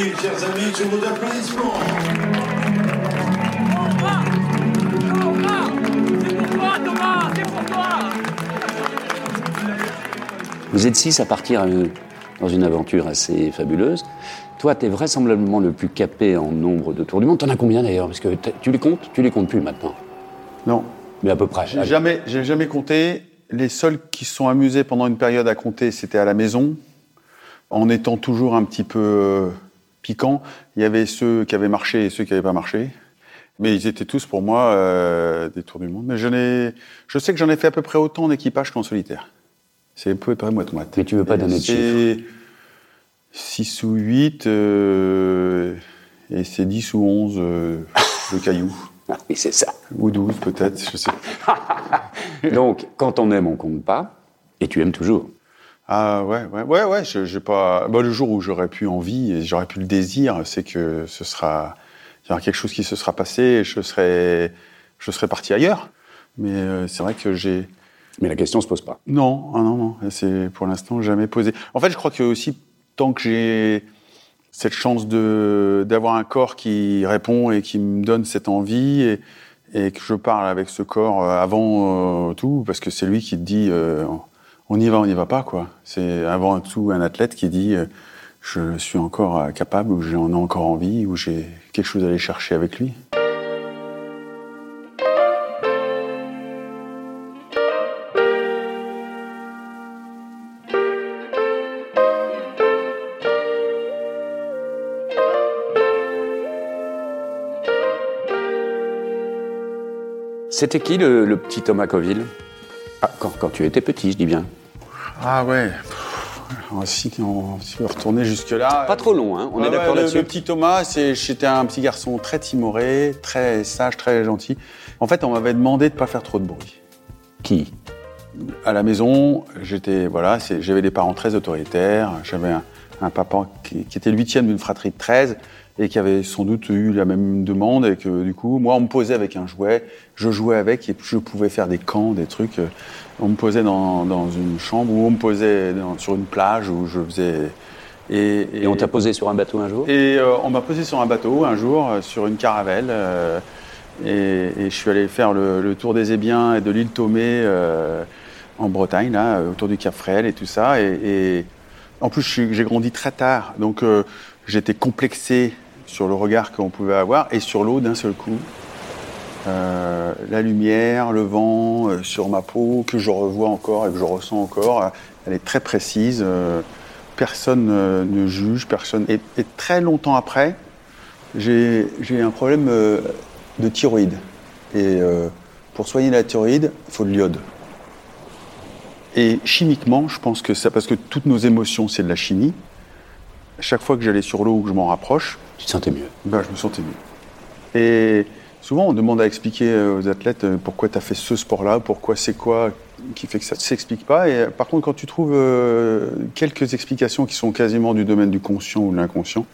Oui, chers amis, je vous applaudissements. Vous êtes six à partir euh, dans une aventure assez fabuleuse. Toi, tu es vraisemblablement le plus capé en nombre de tours du monde. T'en as combien d'ailleurs? Parce que tu les comptes? Tu les comptes plus maintenant. Non, Mais à peu près. j'ai jamais, j'ai jamais compté. Les seuls qui se sont amusés pendant une période à compter, c'était à la maison, en étant toujours un petit peu euh, piquant. Il y avait ceux qui avaient marché et ceux qui n'avaient pas marché. Mais ils étaient tous pour moi euh, des tours du monde. Mais je, je sais que j'en ai fait à peu près autant en équipage qu'en solitaire. C'est peu près moite moite. Mais tu veux pas Et donner de C'est 6 ou 8 euh, et c'est 10 ou 11 euh, de cailloux. Ah oui, c'est ça. Ou 12 peut-être, je sais. Donc, quand on aime, on compte pas. Et tu aimes toujours. Ah ouais, ouais, ouais, ouais. je- j'ai pas. Bah, le jour où j'aurais pu envie et j'aurais pu le désir, c'est que ce sera, il y aura quelque chose qui se sera passé et je serais, je serais parti ailleurs. Mais euh, c'est vrai que j'ai. Mais la question se pose pas. Non, ah non, non. C'est pour l'instant jamais posé. En fait, je crois que aussi tant que j'ai cette chance de d'avoir un corps qui répond et qui me donne cette envie et, et que je parle avec ce corps euh, avant euh, tout, parce que c'est lui qui te dit euh, on y va, on n'y va pas quoi. C'est avant tout un athlète qui dit euh, je suis encore euh, capable ou j'en ai encore envie ou j'ai quelque chose à aller chercher avec lui. C'était qui le, le petit Thomas Coville? Ah, quand, quand tu étais petit, je dis bien. Ah ouais. Alors, Si on, si on retourner jusque-là. Pas trop long, hein On est d'accord ouais, là-dessus Le petit Thomas, j'étais un petit garçon très timoré, très sage, très gentil. En fait, on m'avait demandé de pas faire trop de bruit. Qui? À la maison, j'étais voilà, j'avais des parents très autoritaires. J'avais un, un papa qui, qui était le huitième d'une fratrie de 13 et qui avait sans doute eu la même demande et que du coup, moi, on me posait avec un jouet, je jouais avec et je pouvais faire des camps, des trucs. On me posait dans, dans une chambre ou on me posait dans- sur une plage où je faisais et, Et on t'a posé sur un bateau un jour? Et euh, on m'a posé sur un bateau un jour, euh, sur une caravelle. euh, et, et je suis allé faire le, le tour des Ébiens et de l'île Thomé euh, en Bretagne, là, euh, autour du Cap Fréhel et tout ça. Et, en plus, j'ai grandi très tard, donc euh, j'étais complexé sur le regard qu'on pouvait avoir et sur l'eau d'un seul coup. Euh, la lumière, le vent euh, sur ma peau que je revois encore et que je ressens encore, euh, elle est très précise. personne ne juge, personne. Et, très longtemps après, j'ai un problème de thyroïde. Et pour soigner la thyroïde, il faut de l'iode. Et chimiquement, je pense que ça, parce que toutes nos émotions, c'est de la chimie. Chaque fois que j'allais sur l'eau ou que je m'en rapproche, Tu te sentais mieux. ben, je me sentais mieux. Et souvent, on demande à expliquer aux athlètes euh, pourquoi tu as fait ce sport-là, pourquoi c'est quoi qui fait que ça ne s'explique pas. Et euh, par contre, quand tu trouves euh, quelques explications qui sont quasiment du domaine du conscient ou de l'inconscient,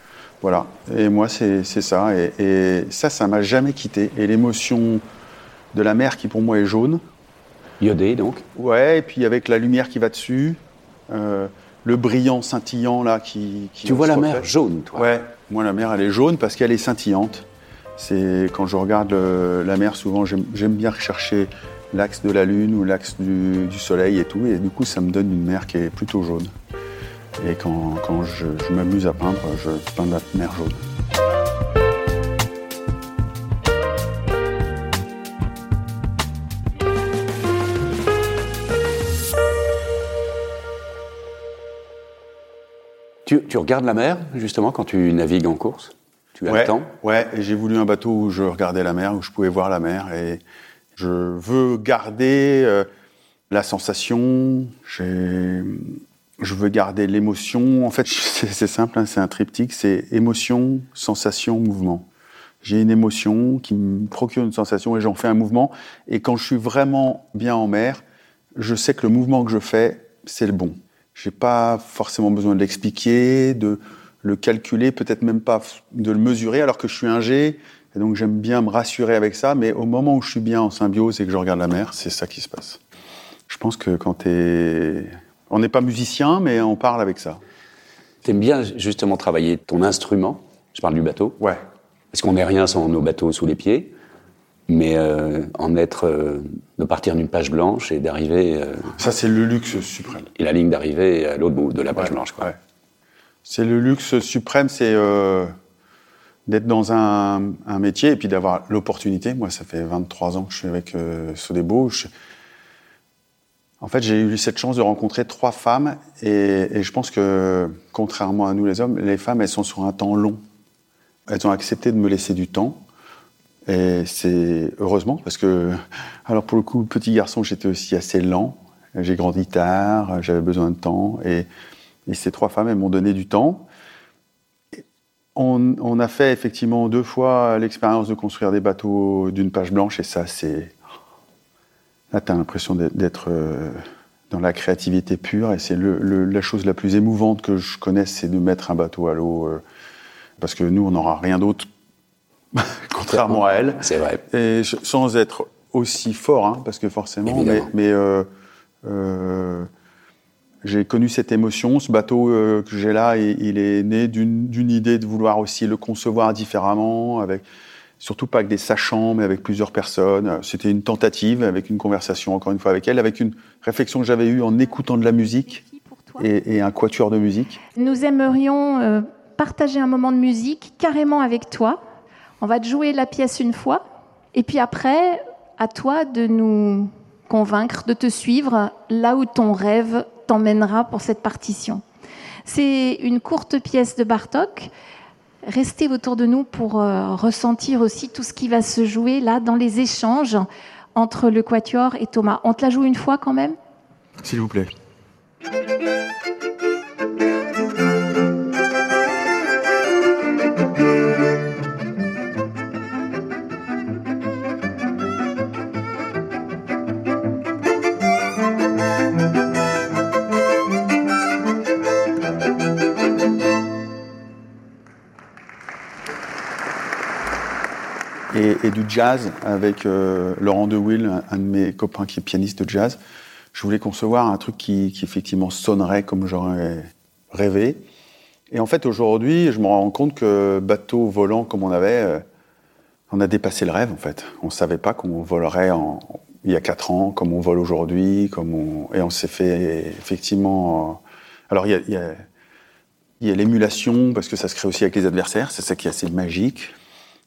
voilà. Et moi, c'est ça. Et, et ça, ça m'a jamais quitté. Et l'émotion de la mer qui pour moi est jaune, Iodé, donc ouais, et puis avec la lumière qui va dessus, euh, le brillant scintillant là qui. qui Tu vois la mer jaune, toi Ouais, moi la mer elle est jaune parce qu'elle est scintillante. C'est quand je regarde euh, la mer, souvent j'aime j'aime bien rechercher l'axe de la lune ou l'axe du, du soleil et tout, et du coup ça me donne une mer qui est plutôt jaune. Et quand, quand je, je m'amuse à peindre, je peins la mer jaune. Tu, regardes la mer, justement, quand tu navigues en course? Tu as ouais, le temps? Ouais, et j'ai voulu un bateau où je regardais la mer, où je pouvais voir la mer. Et je veux garder euh, la sensation, je veux garder l'émotion. En fait, c'est c'est simple, hein, c'est un triptyque, c'est émotion, sensation, mouvement. J'ai une émotion qui me procure une sensation et j'en fais un mouvement. Et quand je suis vraiment bien en mer, je sais que le mouvement que je fais, c'est le bon. J'ai pas forcément besoin de l'expliquer, de le calculer, peut-être même pas de le mesurer, alors que je suis un G. Et donc j'aime bien me rassurer avec ça. Mais au moment où je suis bien en symbiose et que je regarde la mer, c'est ça qui se passe. Je pense que quand t'es, on n'est pas musicien, mais on parle avec ça. T'aimes bien justement travailler ton instrument, je parle du bateau, Ouais. parce qu'on n'est rien sans nos bateaux sous les pieds, mais euh, en être, euh, de partir d'une page blanche et d'arriver, euh, Ça, c'est le luxe suprême. et la ligne d'arrivée à l'autre bout de la page Ouais, blanche. Quoi. ouais. C'est le luxe suprême, c'est d'être dans un, un métier et puis d'avoir l'opportunité. Moi, ça fait 23 ans que je suis avec Sodebo. Je- En fait, j'ai eu cette chance de rencontrer trois femmes et, et je pense que, contrairement à nous les hommes, les femmes, elles sont sur un temps long. Elles ont accepté de me laisser du temps. Et c'est heureusement parce que, alors pour le coup, petit garçon, j'étais aussi assez lent. J'ai grandi tard, j'avais besoin de temps. Et, ces trois femmes, elles m'ont donné du temps. On, on a fait effectivement deux fois l'expérience de construire des bateaux d'une page blanche. Et ça, c'est. Là, tu as l'impression d'être- euh, dans la créativité pure. Et c'est la chose la plus émouvante que je connaisse, c'est de mettre un bateau à l'eau. euh, parce que nous, on n'aura rien d'autre, contrairement à elle. C'est vrai. Et sans être aussi fort, hein, parce que forcément, mais, Évidemment. mais euh, euh, j'ai connu cette émotion. Ce bateau euh, que j'ai là, il, il est né d'une idée de vouloir aussi le concevoir différemment, avec surtout pas avec des sachants, mais avec plusieurs personnes. C'était une tentative, avec une conversation encore une fois avec elle, avec une réflexion que j'avais eue en écoutant de la musique et, et un quatuor de musique. Nous aimerions euh, partager un moment de musique carrément avec toi. On va te jouer la pièce une fois, et puis après, à toi de nous convaincre, de te suivre là où ton rêve t'emmènera pour cette partition. C'est une courte pièce de Bartok. Restez autour de nous pour euh, ressentir aussi tout ce qui va se jouer là dans les échanges entre le Quatuor et Thomas. On te la joue une fois quand même? S'il vous plaît. Et, du jazz avec euh, Laurent DeWill, un, un de mes copains qui est pianiste de jazz. Je voulais concevoir un truc qui, effectivement sonnerait comme j'aurais rêvé. Et en fait, aujourd'hui, je me rends compte que bateau volant comme on avait, euh, on a dépassé le rêve en fait. On savait pas qu'on volerait il y a quatre ans comme on vole aujourd'hui, comme on, et on s'est fait effectivement. euh, alors il y a l'émulation parce que ça se crée aussi avec les adversaires, c'est ça qui est assez magique.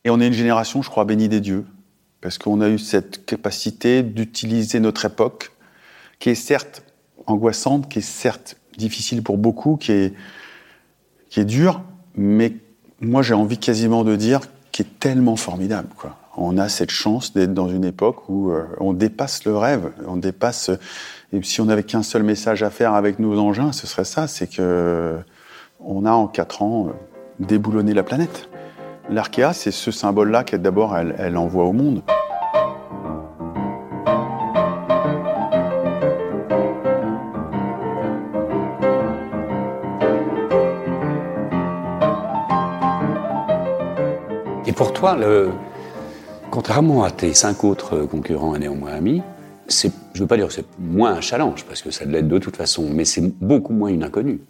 Et on est une génération, je crois, bénie des dieux, parce qu'on a eu cette capacité d'utiliser notre époque, qui est certes angoissante, qui est certes difficile pour beaucoup, qui est, qui est dure, mais moi j'ai envie quasiment de dire qui est tellement formidable. On a cette chance d'être dans une époque où euh, on dépasse le rêve, on dépasse. Et si on n'avait qu'un seul message à faire avec nos engins, ce serait ça, c'est que on a en quatre ans euh, déboulonné la planète. L'Arkea, c'est ce symbole-là qu'elle d'abord elle, elle envoie au monde. Et pour toi, le... contrairement à tes cinq autres concurrents et néanmoins amis, je ne veux pas dire que c'est moins un challenge, parce que ça l'est de toute façon, mais c'est beaucoup moins une inconnue.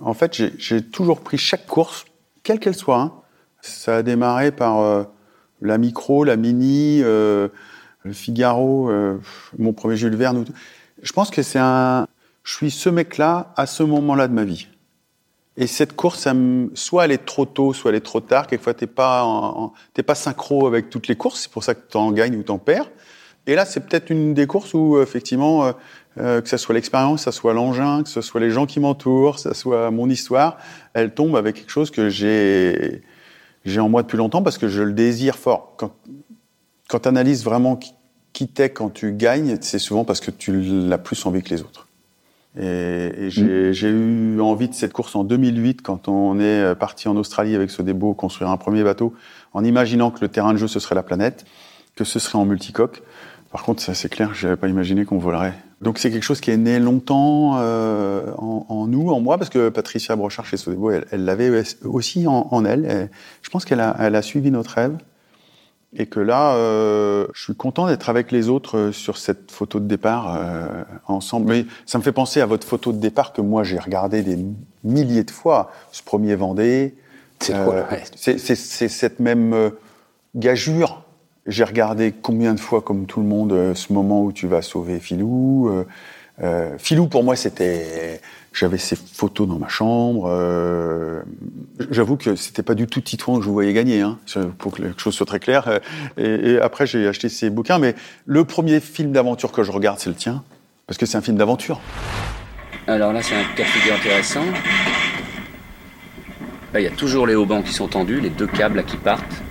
En fait, j'ai- j'ai toujours pris chaque course, quelle qu'elle soit. hein. Ça a démarré par euh, la micro, la mini, euh, le Figaro, euh, mon premier Jules Verne. Je pense que c'est un. Je suis ce mec-là à ce moment-là de ma vie. Et cette course, soit elle est trop tôt, soit elle est trop tard. Quelquefois, t'es pas, en- en- pas synchro avec toutes les courses. C'est pour ça que t'en gagnes ou t'en perds. Et là, c'est peut-être une des courses où, effectivement, que ce soit l'expérience, que ce soit l'engin, que ce soit les gens qui m'entourent, que ce soit mon histoire, elle tombe avec quelque chose que j'ai, j'ai en moi depuis longtemps parce que je le désire fort. Quand, quand tu analyses vraiment qui, t'es quand tu gagnes, c'est souvent parce que tu l'as plus envie que les autres. Et, et j'ai, j'ai eu envie de cette course en 2008 quand on est parti en Australie avec ce débo construire un premier bateau en imaginant que le terrain de jeu ce serait la planète, que ce serait en multicoque. Par contre, ça c'est clair, je n'avais pas imaginé qu'on volerait. Donc c'est quelque chose qui est né longtemps euh, en, en nous, en moi, parce que Patricia Brochard chez Sodebo, elle elle l'avait aussi en, en elle. Et je pense qu'elle a, elle a suivi notre rêve. Et que là, euh, je suis content d'être avec les autres euh, sur cette photo de départ euh, ensemble. Mais ça me fait penser à votre photo de départ que moi j'ai regardé des milliers de fois. Ce premier Vendée. C'est Euh, ouais. cette même euh, gageure. J'ai regardé combien de fois, comme tout le monde, euh, ce moment où tu vas sauver Filou. Euh, euh, Filou, pour moi, c'était. J'avais ses photos dans ma chambre. euh, J'avoue que c'était pas du tout Titouan que je voyais gagner, hein, pour que les choses soient très claires. Euh, Et, après, j'ai acheté ses bouquins. Mais le premier film d'aventure que je regarde, c'est le tien. Parce que c'est un film d'aventure. Alors là, c'est un cas de intéressant. Là, il y a toujours les haubans qui sont tendus, les deux câbles qui partent,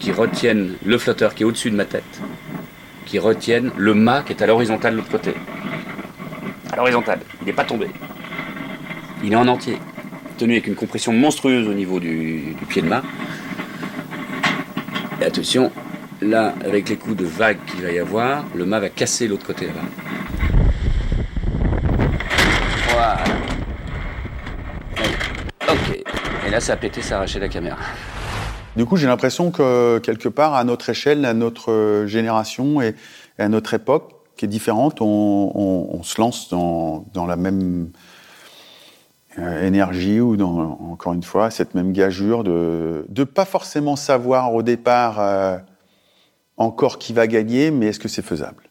qui retiennent le flotteur qui est au-dessus de ma tête, qui retiennent le mât qui est à l'horizontale de l'autre côté. À l'horizontale, il n'est pas tombé. Il est en entier, tenu avec une compression monstrueuse au niveau du, pied de mât. Et attention, là, avec les coups de vague qu'il va y avoir, le mât va casser l'autre côté là-bas. Ok. Et là, ça a pété, ça a arraché la caméra. Du coup, j'ai l'impression que quelque part, à notre échelle, à notre génération et, à notre époque, qui est différente, on, on- on se lance dans, dans la même euh, énergie ou dans, encore une fois, cette même gageure de de pas forcément savoir au départ euh, encore qui va gagner, mais est-ce que c'est faisable?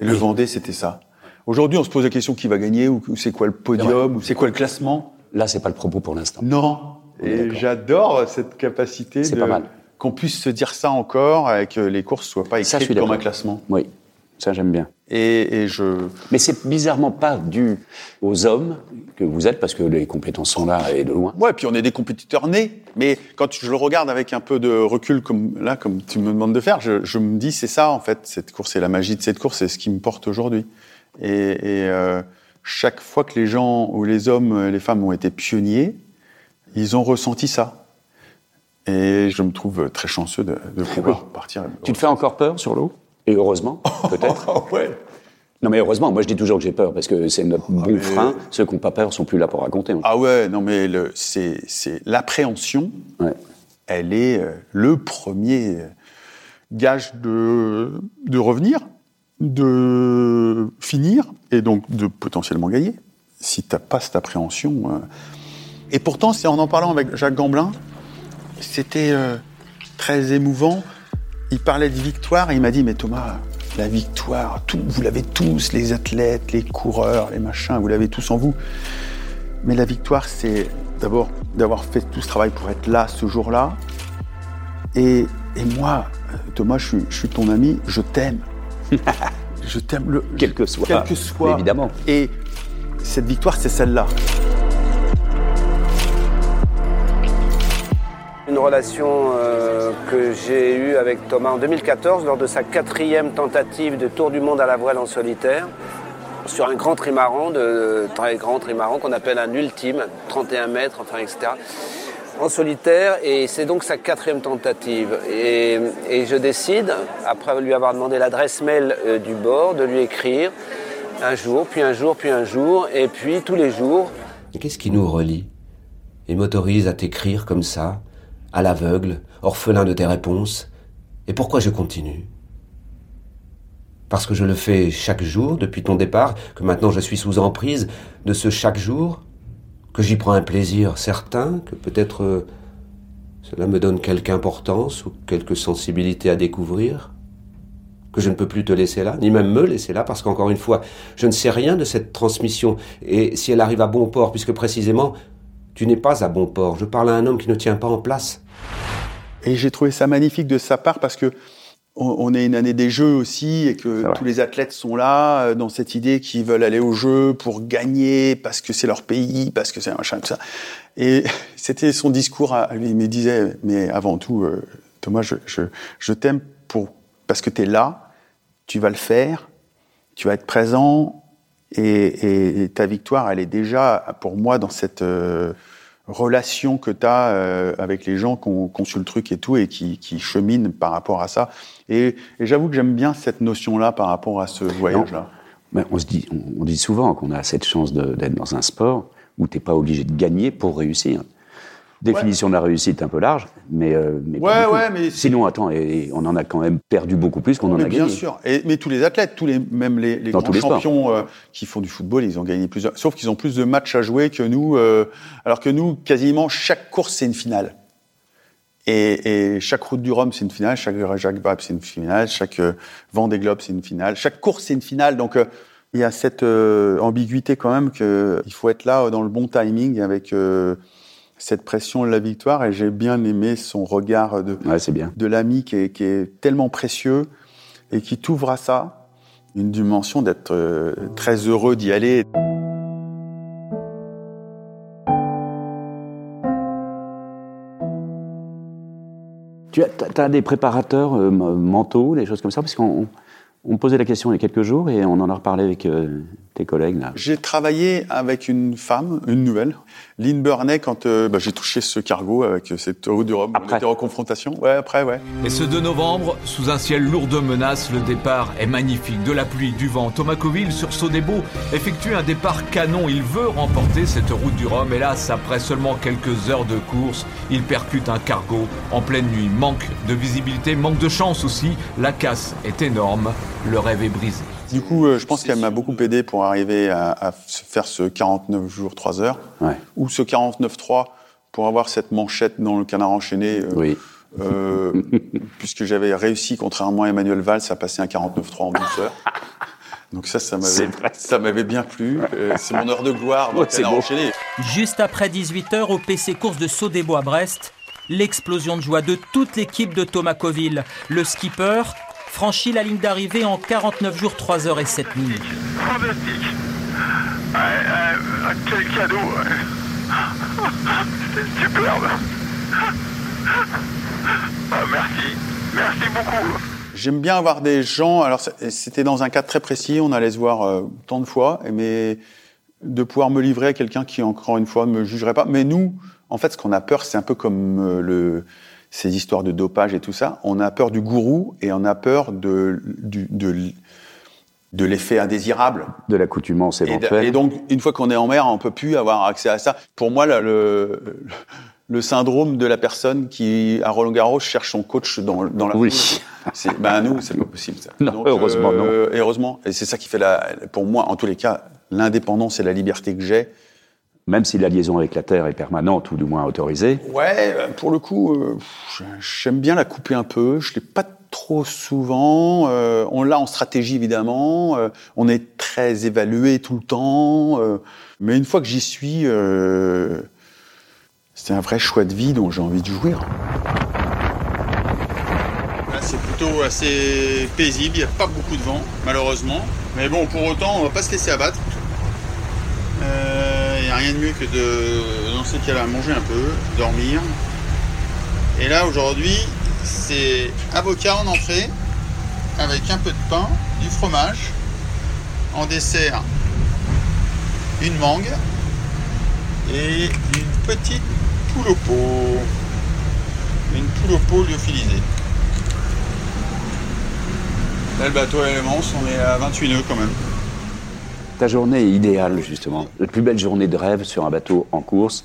Et le Oui. Vendée, c'était ça. Aujourd'hui, on se pose la question qui va gagner ou, ou c'est quoi le podium ou c'est quoi le classement? Là, c'est pas le propos pour l'instant. Non. Et j'adore cette capacité de qu'on puisse se dire ça encore et que les courses soient pas Ça, écrites suis comme un classement. Oui, ça j'aime bien. Et, et je Mais c'est bizarrement pas dû aux hommes que vous êtes, parce que les compétences sont là et de loin. ouais, puis on est des compétiteurs nés. Mais quand je le regarde avec un peu de recul comme là, comme tu me demandes de faire, je, je me dis c'est ça en fait cette course, c'est la magie de cette course, c'est ce qui me porte aujourd'hui. Et, et, euh, chaque fois que les gens ou les hommes, les femmes ont été pionniers, ils ont ressenti ça. Et je me trouve très chanceux de, de pouvoir partir. Tu te fais encore peur sur l'eau Et heureusement, peut-être. Ah ouais. Non, mais heureusement, moi je dis toujours que j'ai peur, parce que c'est notre bon mais- frein. Ceux qui n'ont pas peur sont plus là pour raconter. Ah ouais, non mais c'est, l'appréhension, Ouais. elle est euh, le premier euh, gage de, de revenir, de finir et donc de potentiellement gagner. Si t'as pas cette appréhension. Et pourtant, c'est en en parlant avec Jacques Gamblin, c'était euh, très émouvant. Il parlait de victoire et il m'a dit mais Thomas, la victoire, tout, vous l'avez tous, les athlètes, les coureurs, les machins, vous l'avez tous en vous. Mais la victoire, c'est d'abord d'avoir fait tout ce travail pour être là ce jour-là. Et, et moi, euh, Thomas, je suis, je suis ton ami, je t'aime. je t'aime. le- Quel que soit. Quel que soit. Évidemment. Et cette victoire, c'est celle-là. Relation euh, que j'ai eue avec Thomas en 2014 lors de sa quatrième tentative de tour du monde à la voile en solitaire sur un grand trimaran, de, très grand trimaran qu'on appelle un ultime, 31 mètres, enfin etc. En solitaire et c'est donc sa quatrième tentative. Et, je décide, après lui avoir demandé l'adresse mail euh, du bord, de lui écrire un jour, puis un jour, puis un jour, et puis tous les jours, qu'est-ce qui nous relie et m'autorise à t'écrire comme ça, à l'aveugle, orphelin de tes réponses. Et pourquoi je continue? Parce que je le fais chaque jour depuis ton départ, que maintenant je suis sous emprise de ce chaque jour, que j'y prends un plaisir certain, que peut-être euh, cela me donne quelque importance ou quelque sensibilité à découvrir que je ne peux plus te laisser là, ni même me laisser là, parce qu'encore une fois, je ne sais rien de cette transmission, et si elle arrive à bon port, puisque précisément, tu n'es pas à bon port, je parle à un homme qui ne tient pas en place. Et j'ai trouvé ça magnifique de sa part parce que on, est une année des Jeux aussi et que tous les athlètes sont là euh, dans cette idée qu'ils veulent aller aux Jeux pour gagner parce que c'est leur pays, parce que c'est un machin tout ça. Et c'était son discours à lui. Il me disait, mais avant tout, euh, Thomas, je, je, je t'aime pour parce que tu es là, tu vas le faire, tu vas être présent et, et- et ta victoire, elle est déjà pour moi dans cette euh, relation que tu as avec les gens qui ont conçu le truc et tout et qui, qui cheminent par rapport à ça. Et, et j'avoue que j'aime bien cette notion-là par rapport à ce voyage-là. Ben, on, se dit, on, on dit souvent qu'on a cette chance d'être dans un sport où tu n'es pas obligé de gagner pour réussir. Définition de la réussite un peu large, mais, euh, mais Ouais, ouais, mais sinon, attends, et, et on en a quand même perdu beaucoup plus qu'on en Mais a bien gagné. sûr. Et, mais tous les athlètes, tous les, même les, grands champions euh, qui font du football, ils ont gagné plusieurs. Sauf qu'ils ont plus de matchs à jouer que nous. euh, alors que nous, quasiment chaque course, c'est une finale. Et, et chaque route du Rhum, c'est une finale. Chaque Jacques Vabre, c'est une finale. Chaque euh, Vendée Globe, c'est une finale. Chaque course, c'est une finale. Donc, il y a cette ambiguïté quand même que il faut être là dans le bon timing avec cette pression de la victoire. Et j'ai bien aimé son regard de, Ouais, c'est bien. de l'ami qui est, qui est tellement précieux et qui t'ouvre à ça une dimension d'être euh, très heureux d'y aller. Tu as, as des préparateurs euh, mentaux, des choses comme ça? Parce qu'on on- on me posait la question il y a quelques jours et on en a reparlé avec euh, tes collègues. Là. J'ai travaillé avec une femme, une nouvelle, Lynn Burney, quand euh, bah, j'ai touché ce cargo avec euh, cette route du Rhum. On Après. était en confrontation. Ouais, après, ouais. Et ce 2 novembre, sous un ciel lourd de menaces, le départ est magnifique. De la pluie, du vent. Thomas Coville, sur Sodebo, effectue un départ canon. Il veut remporter cette route du Rhum. Hélas, après seulement quelques heures de course, il percute un cargo en pleine nuit. Manque de visibilité, manque de chance aussi. La casse est énorme. Le rêve est brisé. Du coup, euh, je pense qu'elle m'a beaucoup aidé pour arriver à, faire ce 49 jours, 3 heures, Ouais. ou ce 49-3 pour avoir cette manchette dans le canard enchaîné. euh, Oui. Euh, puisque j'avais réussi, contrairement à Emmanuel Valls, à passer un 49-3 en douceur. Donc ça, ça m'avait, vrai. ça m'avait bien plu. Euh, c'est mon heure de gloire dans Ouais, le c'est canard beau. enchaîné. Juste après 18h au PC course de Sodebo à Brest, l'explosion de joie de toute l'équipe de Thomas Coville. Le skipper franchit la ligne d'arrivée en 49 jours, 3 heures et 7 minutes. Fantastique. Ouais, ouais, quel cadeau. C'est superbe. Ah, merci. Merci beaucoup. J'aime bien avoir des gens. Alors c'était dans un cadre très précis. On allait se voir euh, tant de fois, mais de pouvoir me livrer à quelqu'un qui encore une fois ne me jugerait pas. Mais nous, en fait, ce qu'on a peur, c'est un peu comme euh, le ces histoires de dopage et tout ça. On a peur du gourou et on a peur de du, de, de l'effet indésirable. De l'accoutumance éventuelle. et donc, une fois qu'on est en mer, on peut plus avoir accès à ça. Pour moi, le, le, le syndrome de la personne qui, à Roland Garros, cherche son coach dans, dans la Oui. C'est, ben, nous, c'est pas possible, ça. Non, heureusement, non. Et heureusement. Et c'est ça qui fait la, pour moi, en tous les cas, l'indépendance et la liberté que j'ai. Même si la liaison avec la Terre est permanente ou du moins autorisée. Ouais, euh, pour le coup, euh, j'aime bien la couper un peu. Je l'ai pas trop souvent. Euh, on l'a en stratégie évidemment. Euh, on est très évalué tout le temps. Euh, mais une fois que j'y suis, euh, c'est un vrai choix de vie dont j'ai envie de jouir. C'est plutôt assez paisible. Il n'y a pas beaucoup de vent, malheureusement. Mais bon, pour autant, on va pas se laisser abattre. Rien de mieux que de, dans ces cas-là, manger un peu, dormir. Et là, aujourd'hui, c'est avocat en entrée, avec un peu de pain, du fromage. En dessert, une mangue et une petite poule au pot. Une poule au pot lyophilisée. Là, le bateau à Lémence, on est à 28 nœuds quand même. Ta journée est idéale, justement. La plus belle journée de rêve sur un bateau en course.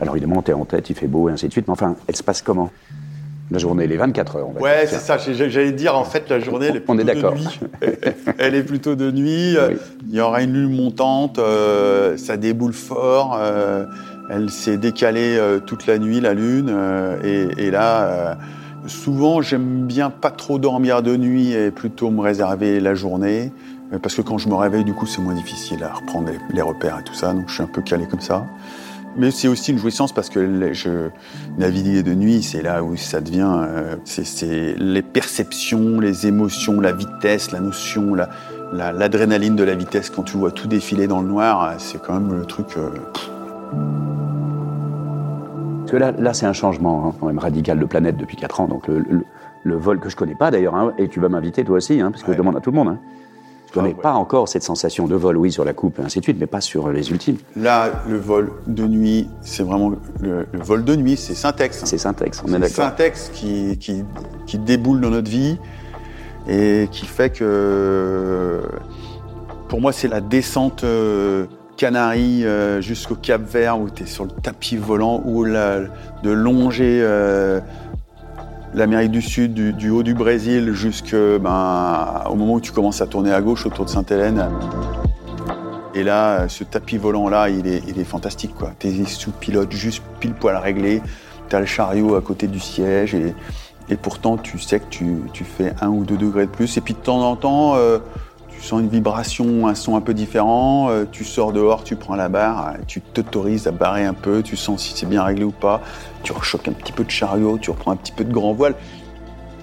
Alors évidemment, t'es en tête, il fait beau, et ainsi de suite. Mais enfin, elle se passe comment? La journée, les 24 heures, on va Ouais, dire. c'est ça. J'allais dire, en fait, la journée, elle est On plutôt est d'accord. de nuit. elle est plutôt de nuit. Oui. Il y aura une lune montante. euh, ça déboule fort. euh, elle s'est décalée euh, toute la nuit, la lune. et, et là, souvent, j'aime bien pas trop dormir de nuit et plutôt me réserver la journée. Parce que quand je me réveille, du coup, c'est moins difficile à reprendre les, repères et tout ça. Donc, je suis un peu calé comme ça. Mais c'est aussi une jouissance parce que je naviguer de nuit, c'est là où ça devient, euh, c'est- les perceptions, les émotions, la vitesse, la notion, la- la- l'adrénaline de la vitesse quand tu vois tout défiler dans le noir, c'est quand même le truc. euh, Parce que là, là c'est un changement hein, quand même radical de planète depuis 4 ans. Donc le, le- le vol que je connais pas d'ailleurs, hein, et tu vas m'inviter toi aussi, hein, parce que Ouais. je demande à tout le monde. Connais ouais. pas encore cette sensation de vol, oui, sur la coupe et ainsi de suite, mais pas sur les ultimes. Là, le vol de nuit, c'est vraiment le, le vol de nuit, c'est Syntex. C'est syntaxe, on est C'est d'accord. Syntex qui, qui, qui déboule dans notre vie et qui fait que, pour moi, c'est la descente euh, Canaries euh, jusqu'au Cap Vert où tu es sur le tapis volant ou de longer euh, l'Amérique du Sud du, haut du Brésil jusqu'au ben, moment où tu commences à tourner à gauche autour de Sainte-Hélène. Et là, ce tapis volant-là, il est, il est fantastique. Tu es sous pilote juste pile poil réglé. Tu as le chariot à côté du siège et, pourtant tu sais que tu, tu fais un ou deux degrés de plus. Et puis de temps en temps, euh, tu sens une vibration, un son un peu différent. euh, tu sors dehors, tu prends la barre, euh, tu t'autorises à barrer un peu, tu sens si c'est bien réglé ou pas. Tu rechoques un petit peu de chariot, tu reprends un petit peu de grand voile.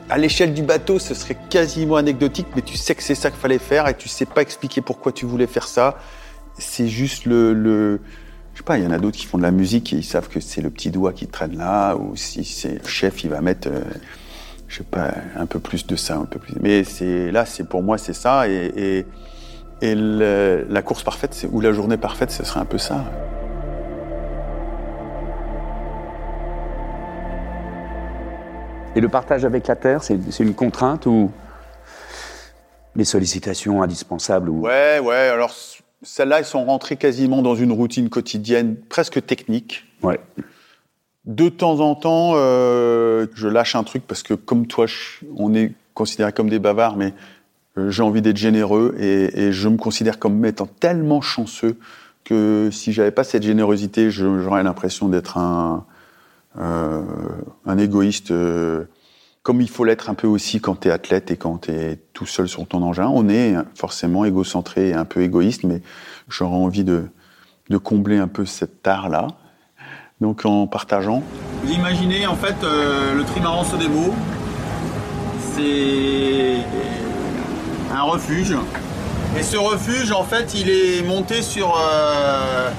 À l'échelle du bateau, ce serait quasiment anecdotique, mais tu sais que c'est ça qu'il fallait faire et tu sais pas expliquer pourquoi tu voulais faire ça. C'est juste le, le- je sais pas, il y en a d'autres qui font de la musique et ils savent que c'est le petit doigt qui traîne là, ou si c'est le chef, il va mettre, euh, je sais pas, un peu plus de ça, un peu plus. Mais c'est là, c'est pour moi, c'est ça. Et, et, et le- la course parfaite, ou la journée parfaite, ce serait un peu ça. Et le partage avec la Terre, c'est une contrainte ou les sollicitations indispensables ou... Ouais, ouais. Alors celles-là, elles sont rentrées quasiment dans une routine quotidienne, presque technique. Ouais. De temps en temps, euh, je lâche un truc parce que comme toi, on est considérés comme des bavards, mais euh, j'ai envie d'être généreux et, je me considère comme étant tellement chanceux que si j'avais pas cette générosité, j'aurais l'impression d'être un, euh, un égoïste. euh, comme il faut l'être un peu aussi quand tu es athlète et quand tu es tout seul sur ton engin. On est forcément égocentré et un peu égoïste, mais j'aurais envie de, de combler un peu cette tare-là. Donc en partageant. Vous imaginez en fait euh, le trimaran Sodebo, c'est un refuge. Et ce refuge en fait il est monté sur euh,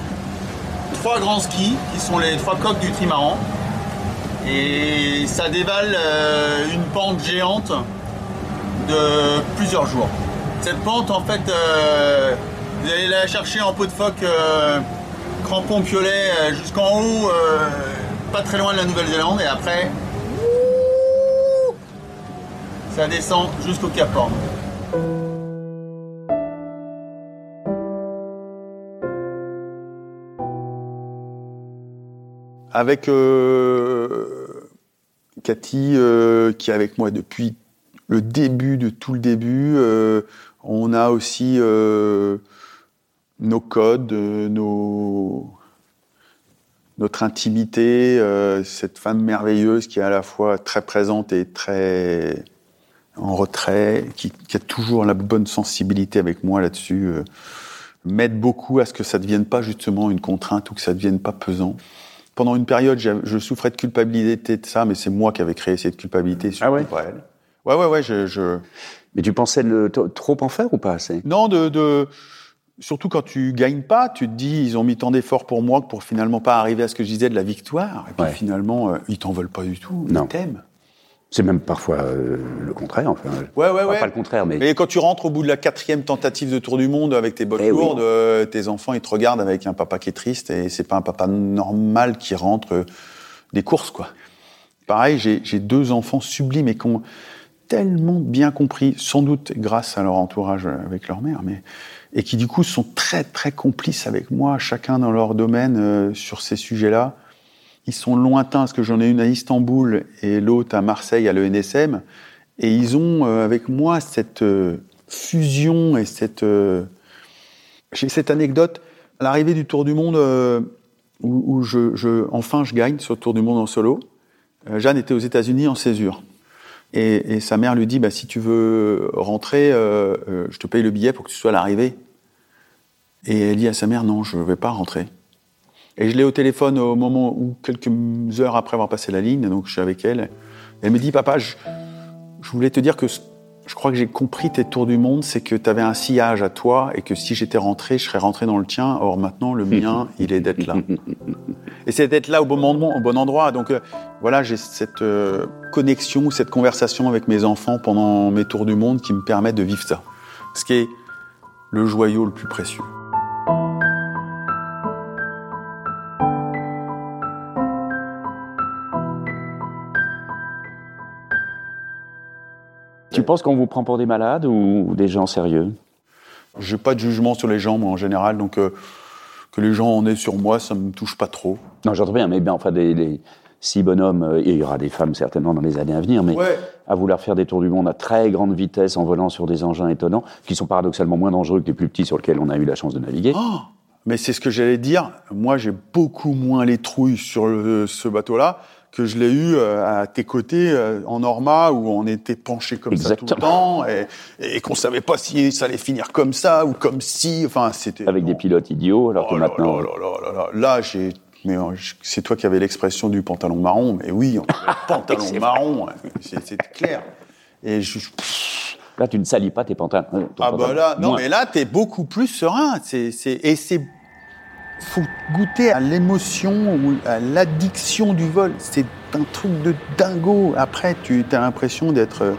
trois grands skis qui sont les trois coques du trimaran. Et ça dévale euh, une pente géante de plusieurs jours. Cette pente en fait vous allez la chercher en peau de phoque crampon piolet euh, jusqu'en haut, euh, pas très loin de la Nouvelle-Zélande, et après, ça descend jusqu'au Cap Horn. Avec euh, Cathy, qui est avec moi depuis le début de tout le début, on a aussi nos codes, euh, nos, notre intimité, euh, cette femme merveilleuse qui est à la fois très présente et très en retrait, qui, qui a toujours la bonne sensibilité avec moi là-dessus, euh, m'aide beaucoup à ce que ça ne devienne pas justement une contrainte ou que ça ne devienne pas pesant. Pendant une période, je souffrais de culpabilité de ça, mais c'est moi qui avais créé cette culpabilité, surtout ouais? pas elle. Ouais, ouais, ouais, je... je... Mais tu pensais le, trop en faire ou pas assez? Non, de, de... Surtout quand tu gagnes pas, tu te dis, ils ont mis tant d'efforts pour moi que pour finalement pas arriver à ce que je disais de la victoire. Et puis Ouais. finalement, euh, ils t'en veulent pas du tout. Non. Ils t'aiment. C'est même parfois euh, le contraire. Enfin, Ouais, ouais, ouais. Pas le contraire, mais... Et quand tu rentres au bout de la quatrième tentative de tour du monde avec tes bottes Eh oui. lourdes, euh, tes enfants ils te regardent avec un papa qui est triste et c'est pas un papa normal qui rentre euh, des courses quoi. Pareil, j'ai j'ai deux enfants sublimes et qui ont tellement bien compris, sans doute grâce à leur entourage avec leur mère, mais et qui du coup sont très très complices avec moi, chacun dans leur domaine euh, sur ces sujets-là. Ils sont lointains, parce que j'en ai une à Istanbul et l'autre à Marseille à l'ENSM. Et ils ont euh, avec moi cette euh, fusion et cette. J'ai cette anecdote à l'arrivée du Tour du Monde où, enfin je gagne le Tour du Monde en solo. Jeanne était aux États-Unis en césure. Et, sa mère lui dit bah, si tu veux rentrer, je te paye le billet pour que tu sois à l'arrivée. Et elle dit à sa mère non, je ne vais pas rentrer. Et je l'ai au téléphone au moment où, quelques heures après avoir passé la ligne, donc je suis avec elle. Elle me dit Papa, je, je voulais te dire que je crois que j'ai compris tes tours du monde, c'est que tu avais un sillage à toi et que si j'étais rentré, je serais rentré dans le tien. Or maintenant, le mien, il est d'être là. Et c'est d'être là au bon moment, au bon endroit. Donc euh, voilà, j'ai cette euh, connexion, cette conversation avec mes enfants pendant mes tours du monde qui me permet de vivre ça. Ce qui est le joyau le plus précieux. Tu penses qu'on vous prend pour des malades ou des gens sérieux? J'ai pas de jugement sur les gens, moi, en général. Donc, euh, que les gens en aient sur moi, ça me touche pas trop. Non, j'entends bien, mais bien, enfin, des, des six bonhommes, euh, il y aura des femmes certainement dans les années à venir, mais Ouais. à vouloir faire des tours du monde à très grande vitesse en volant sur des engins étonnants, qui sont paradoxalement moins dangereux que les plus petits sur lesquels on a eu la chance de naviguer. Oh Mais c'est ce que j'allais dire. Moi, j'ai beaucoup moins les trouilles sur le- ce bateau-là que je l'ai eu euh, à tes côtés euh, en Norma où on était penché comme ça tout le temps et, et qu'on savait pas si ça allait finir comme ça ou comme si. Enfin, c'était. Avec des pilotes idiots, alors que maintenant. Oh là là là là. J'ai. Mais euh, c'est toi qui avais l'expression du pantalon marron. Mais oui, on avait le pantalon marron. hein. C'est clair. Et je. Là, tu ne salis pas tes pantalons. Ah bah là, non Moins. mais là, t'es beaucoup plus serein. C'est, c'est, et c'est, faut goûter à l'émotion ou à l'addiction du vol. C'est un truc de dingo. Après, tu as l'impression d'être. euh,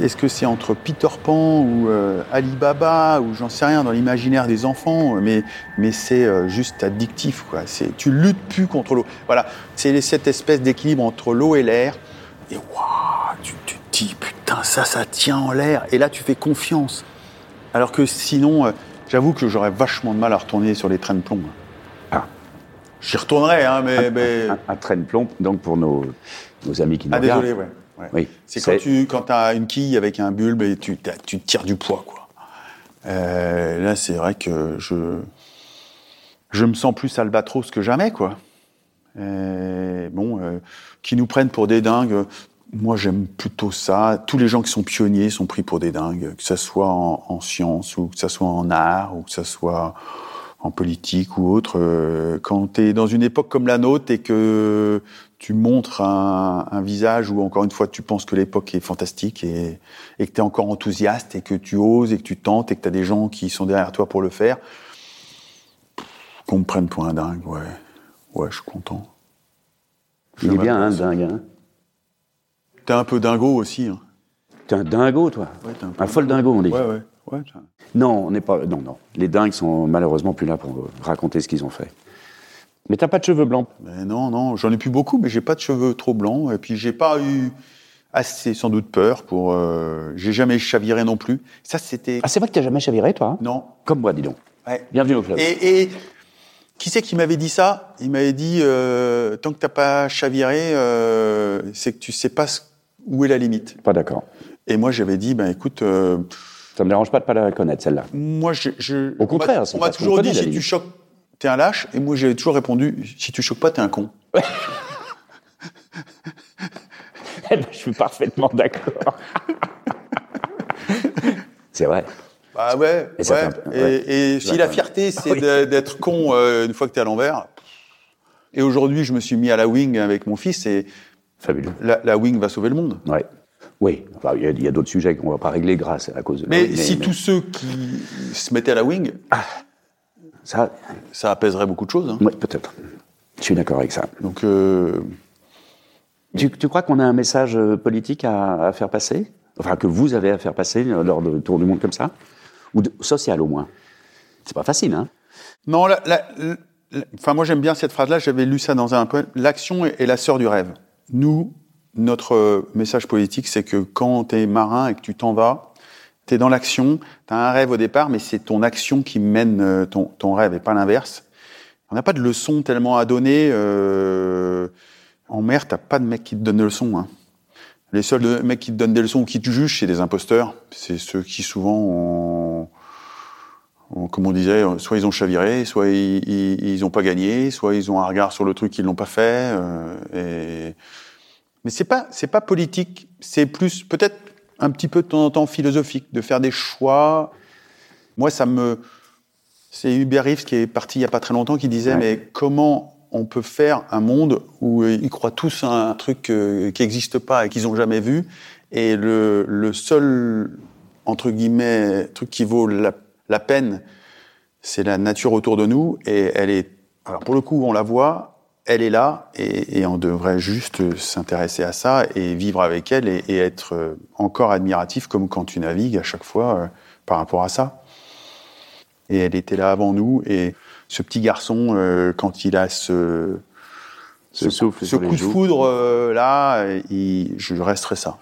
Est-ce que c'est entre Peter Pan ou euh, Alibaba ou j'en sais rien dans l'imaginaire des enfants, mais mais c'est euh, juste addictif quoi. Tu luttes plus contre l'eau. Voilà, c'est cette espèce d'équilibre entre l'eau et l'air. Et waouh, tu, te dis putain ça ça tient en l'air. Et là tu fais confiance. Alors que sinon, euh, j'avoue que j'aurais vachement de mal à retourner sur les trains de plomb. Ah. J'y retournerais, hein, mais. mais... Un, un train de plomb, donc pour nos, nos amis qui nous Ah, regardent. désolé, ouais. ouais. Oui, C'est quand tu quand as une quille avec un bulbe et tu, tu tires du poids, quoi. Euh, là, c'est vrai que je, je me sens plus albatros que jamais, quoi. Euh, bon, euh, qui nous prennent pour des dingues. Moi, j'aime plutôt ça. Tous les gens qui sont pionniers sont pris pour des dingues, que ça soit en, en sciences ou que ça soit en art ou que ça soit en politique ou autre. Euh, Quand tu es dans une époque comme la nôtre et que tu montres un, un visage où, encore une fois, tu penses que l'époque est fantastique et, et que tu es encore enthousiaste et que tu oses et que tu tentes et que tu as des gens qui sont derrière toi pour le faire, qu'on me prenne pour un dingue, ouais. Ouais, je suis content. Il est bien, hein, dingue. Hein. T'es un peu dingo aussi. Hein. T'es un dingo, toi. Ouais, un Un folle dingo, on dit. Ouais, ouais. Non, on n'est pas. Non, non. Les dingues sont malheureusement plus là pour raconter ce qu'ils ont fait. Mais t'as pas de cheveux blancs? Mais non, non, j'en ai plus beaucoup, mais j'ai pas de cheveux trop blancs. Et puis j'ai pas eu assez, sans doute, peur pour. euh, j'ai jamais chaviré non plus. Ça, c'était. Ah, c'est vrai que t'as jamais chaviré, toi hein? Non. Comme moi, dis donc. Ouais. Bienvenue au club. Et, et qui c'est qui m'avait dit ça? Il m'avait dit euh, tant que t'as pas chaviré, euh, c'est que tu sais pas ce- où est la limite? Pas d'accord. Et moi, j'avais dit, ben écoute. euh, Ça me dérange pas de pas la connaître, celle-là. Moi, je, je- Au contraire, on m'a- c'est toujours dit si tu choques, t'es un lâche. Et moi, j'ai toujours répondu si tu choques pas, t'es un con. Eh ben, je suis parfaitement d'accord. c'est vrai. Bah ouais. Et ouais. peu- Et, ouais. et si la fierté, c'est Oui. de- d'être con euh, une fois que t'es à l'envers. Et aujourd'hui, je me suis mis à la wing avec mon fils et Fabuleux. la, la wing va sauver le monde. Ouais. Oui, Enfin, il y a, d'autres sujets qu'on va pas régler grâce à cause de. Mais, mais- si mais tous ceux qui se mettaient à la wing, ça, ça apaiserait beaucoup de choses. hein. oui, peut-être. Je suis d'accord avec ça. Donc, euh, Tu, tu crois qu'on a un message euh, politique à, à faire passer? Enfin, que vous avez à faire passer euh, lors de tour du monde comme ça? Ou de- social au moins? C'est pas facile, hein non, la- la- la- enfin, moi j'aime bien cette phrase-là. J'avais lu ça dans un poème. L'action est est la sœur du rêve. Nous, notre message politique, c'est que quand tu es marin et que tu t'en vas, tu es dans l'action, tu as un rêve au départ, mais c'est ton action qui mène euh, ton, rêve et pas l'inverse. On n'a pas de leçon tellement à donner. euh, en mer, t'as pas de mec qui te donne des leçons. hein. Les seuls mecs qui te donnent des leçons ou qui te jugent, c'est des imposteurs. C'est ceux qui souvent ont, comme on disait, soit ils ont chaviré, soit ils, ils, ils ont pas gagné, soit ils ont un regard sur le truc qu'ils l'ont pas fait. euh, et... Mais c'est pas c'est pas politique. C'est plus peut-être un petit peu de temps en temps philosophique, de faire des choix. Moi, ça me c'est Hubert Reeves qui est parti il y a pas très longtemps qui disait Ouais. mais comment on peut faire un monde où euh, ils croient tous à un truc euh, qui n'existe pas et qu'ils n'ont jamais vu et le, le seul entre guillemets truc qui vaut la, la peine c'est la nature autour de nous et elle est alors pour le coup on la voit elle est là et, et on devrait juste s'intéresser à ça et vivre avec elle et, et être euh, encore admiratif comme quand tu navigues à chaque fois euh, par rapport à ça et elle était là avant nous. Et ce petit garçon, euh, quand il a ce, Ce souffle coup de foudre euh, là, il- je resterai ça.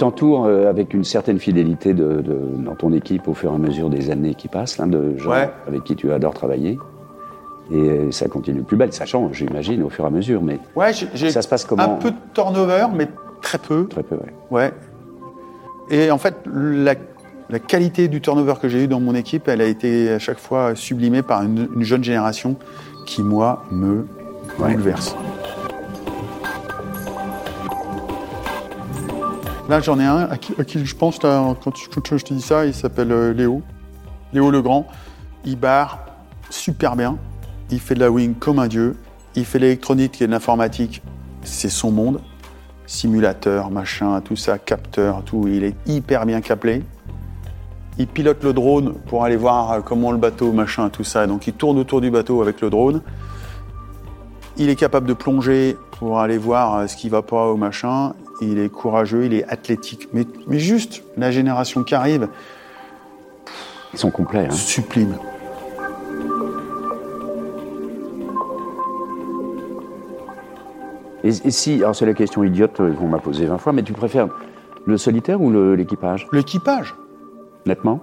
T'entoures euh, avec une certaine fidélité de, de- dans ton équipe au fur et à mesure des années qui passent, hein, de gens Ouais. avec qui tu adores travailler. Et euh, ça continue plus belle. Ça change, j'imagine, au fur et à mesure. Mais Ouais, j'ai- j'ai ça se passe comment un peu de turnover, mais très peu. Très peu, ouais. Ouais. Et en fait, la, la qualité du turnover que j'ai eu dans mon équipe, elle a été à chaque fois sublimée par une, une jeune génération qui, moi, me bouleverse. Là, j'en ai un à qui, je pense, quand, je te dis ça, il s'appelle euh, Léo. Léo Legrand. Il barre super bien. Il fait de la wing comme un dieu. Il fait l'électronique et l'informatique. C'est son monde. Simulateur, machin, tout ça, capteur, tout. Il est hyper bien câblé. Il pilote le drone pour aller voir euh, comment le bateau, machin, tout ça. Donc il tourne autour du bateau avec le drone. Il est capable de plonger pour aller voir euh, ce qui va pas au machin. Il est courageux, il est athlétique. Mais, mais juste, la génération qui arrive, Ils sont complets. Hein. sublime. Et, et si, alors c'est la question idiote euh, qu'on m'a posée 20 fois, mais tu préfères le solitaire ou l'équipage? L'équipage. Nettement?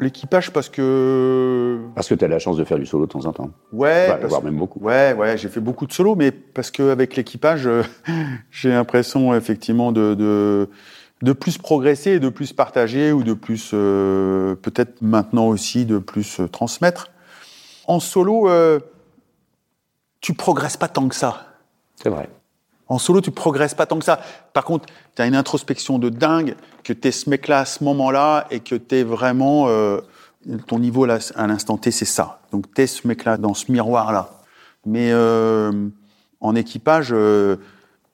L'équipage parce que Parce que tu as la chance de faire du solo de temps en temps. Ouais, Bah, voire même beaucoup. Ouais, ouais, j'ai fait beaucoup de solos, mais parce qu'avec l'équipage, euh, j'ai l'impression effectivement de, de, de plus progresser, et de plus partager ou de plus, euh, peut-être maintenant aussi, de plus euh, transmettre. En solo, euh, tu progresses pas tant que ça. C'est vrai. En solo, tu progresses pas tant que ça. Par contre, tu as une introspection de dingue, que tu es ce mec-là à ce moment-là et que tu es vraiment. euh, ton niveau là, à l'instant T, c'est ça. Donc, tu es ce mec-là dans ce miroir-là. Mais euh, en équipage, euh,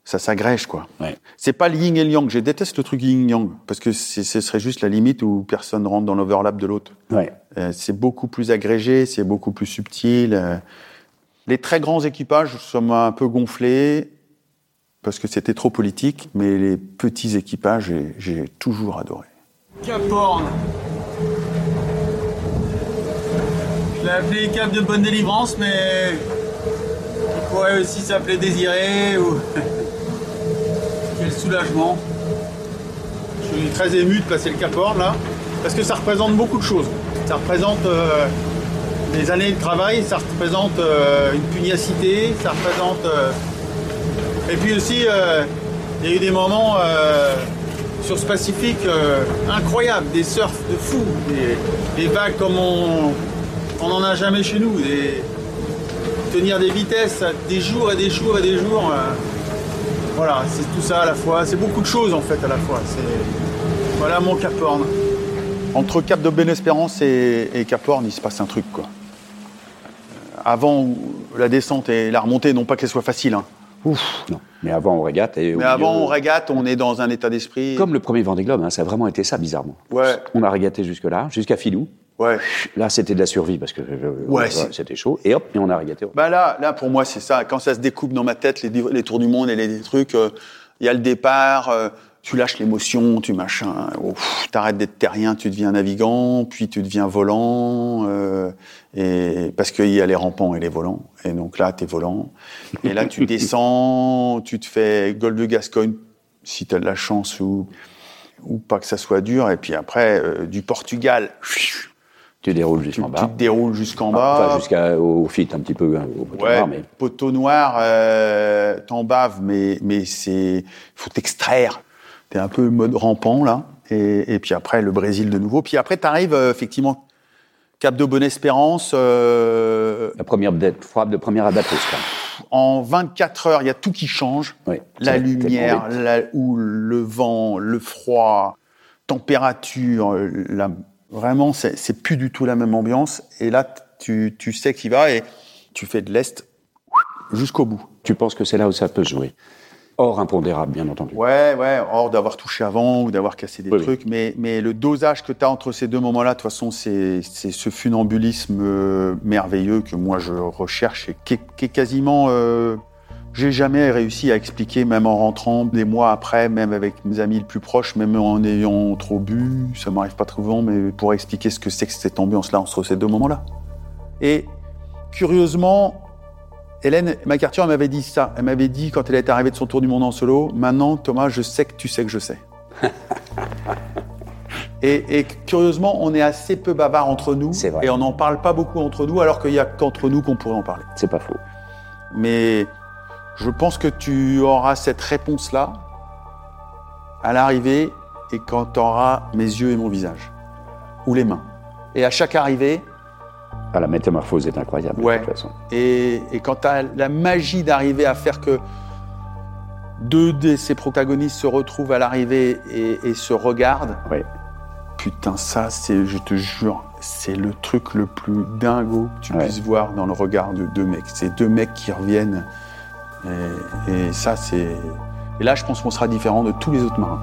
ça s'agrège, quoi. Ouais. C'est pas le yin et le yang. Je déteste le truc yin-yang parce que ce serait juste la limite où personne rentre dans l'overlap de l'autre. Ouais. C'est beaucoup plus agrégé, c'est beaucoup plus subtil. Les très grands équipages, ça m'a un peu gonflé parce que c'était trop politique, mais les petits équipages, j'ai- toujours adoré. Cap Horn. Je l'ai appelé Cap de Bonne Délivrance, mais il pourrait aussi s'appeler Désiré ou. Quel soulagement. Je suis très ému de passer le Cap Horn là, parce que ça représente beaucoup de choses. Ça représente euh, des années de travail, ça représente euh, une pugnacité, ça représente. euh, Et puis aussi, euh, il y a eu des moments. euh, sur ce Pacifique euh, incroyable, des surfs de fou, des, vagues comme on n'en a jamais chez nous, tenir des vitesses des jours et des jours et des jours. voilà, c'est tout ça à la fois, c'est beaucoup de choses en fait à la fois. Voilà mon Cap Horn. Entre Cap de Bonne-Espérance et, et Cap Horn, il se passe un truc, quoi. Avant, la descente et la remontée, non pas qu'elle soit facile, hein. Ouf. Non. Mais avant, on régate. Et Mais avant, milieu- on régate, on est dans un état d'esprit. Comme le premier Vendée Globe, hein, ça a vraiment été ça, bizarrement. Ouais. On a régaté jusque-là, jusqu'à Filou. Ouais. Là, c'était de la survie parce que euh, Ouais, c'était chaud. Et hop, et on a régaté. Bah là, là, pour moi, c'est ça. Quand ça se découpe dans ma tête, les, les tours du monde et les, trucs, euh, il y a le départ, euh, tu lâches l'émotion, tu machin, oh, t'arrêtes d'être terrien, tu deviens navigant, puis tu deviens volant, euh, et parce qu'il y a les rampants et les volants. Et donc là, t'es volant. Et là, tu descends, tu te fais Golfe de Gascogne, si t'as de la chance ou ou pas que ça soit dur. Et puis après, euh, du Portugal, Tu déroules tu, jusqu'en tu bas. te déroules jusqu'en bas. Enfin, jusqu'au fit un petit peu, hein, au poteau Ouais, noir, mais poteau noir, euh, t'en baves, mais, mais c'est, faut t'extraire. T'es un peu mode rampant, là. Et, et puis après, le Brésil de nouveau. Puis après, t'arrives, euh, effectivement, Cap de Bonne-Espérance, euh, la première frappe de première quoi. en 24 heures, il y a tout qui change. Oui, La lumière, la houle, le vent, le froid, température, euh, la- vraiment, c'est plus du tout la même ambiance. Et là, tu, tu sais qu'il va et tu fais de l'Est jusqu'au bout. Tu penses que c'est là où ça peut jouer Hors impondérable, bien entendu. Ouais, ouais, hors d'avoir touché avant ou d'avoir cassé des Oui, oui. trucs, Mais, mais le dosage que tu as entre ces deux moments-là, de toute façon, c'est c'est ce funambulisme euh, merveilleux que moi je recherche et qui est, qui est quasiment. euh, j'ai jamais réussi à expliquer, même en rentrant des mois après, même avec mes amis les plus proches, même en ayant trop bu, ça m'arrive pas trop souvent, mais pour expliquer ce que c'est que cette ambiance-là entre ces deux moments-là. Et curieusement, Hélène MacArthur m'avait dit ça. Elle m'avait dit quand elle est arrivée de son tour du monde en solo, maintenant Thomas, je sais que tu sais que je sais. et, et curieusement, on est assez peu bavard entre nous. C'est vrai. Et on n'en parle pas beaucoup entre nous, alors qu'il n'y a qu'entre nous qu'on pourrait en parler. C'est pas faux. Mais je pense que tu auras cette réponse-là à l'arrivée et quand tu auras mes yeux et mon visage. Ou les mains. Et à chaque arrivée, Ah, la métamorphose est incroyable, Ouais. de toute façon. et, et quand tu as la magie d'arriver à faire que deux de ces protagonistes se retrouvent à l'arrivée et, et se regardent, Ouais. putain, ça, c'est, je te jure, c'est le truc le plus dingo que tu Ouais. puisses voir dans le regard de deux mecs. C'est deux mecs qui reviennent. Et, et ça, c'est. Et là, je pense qu'on sera différent de tous les autres marins.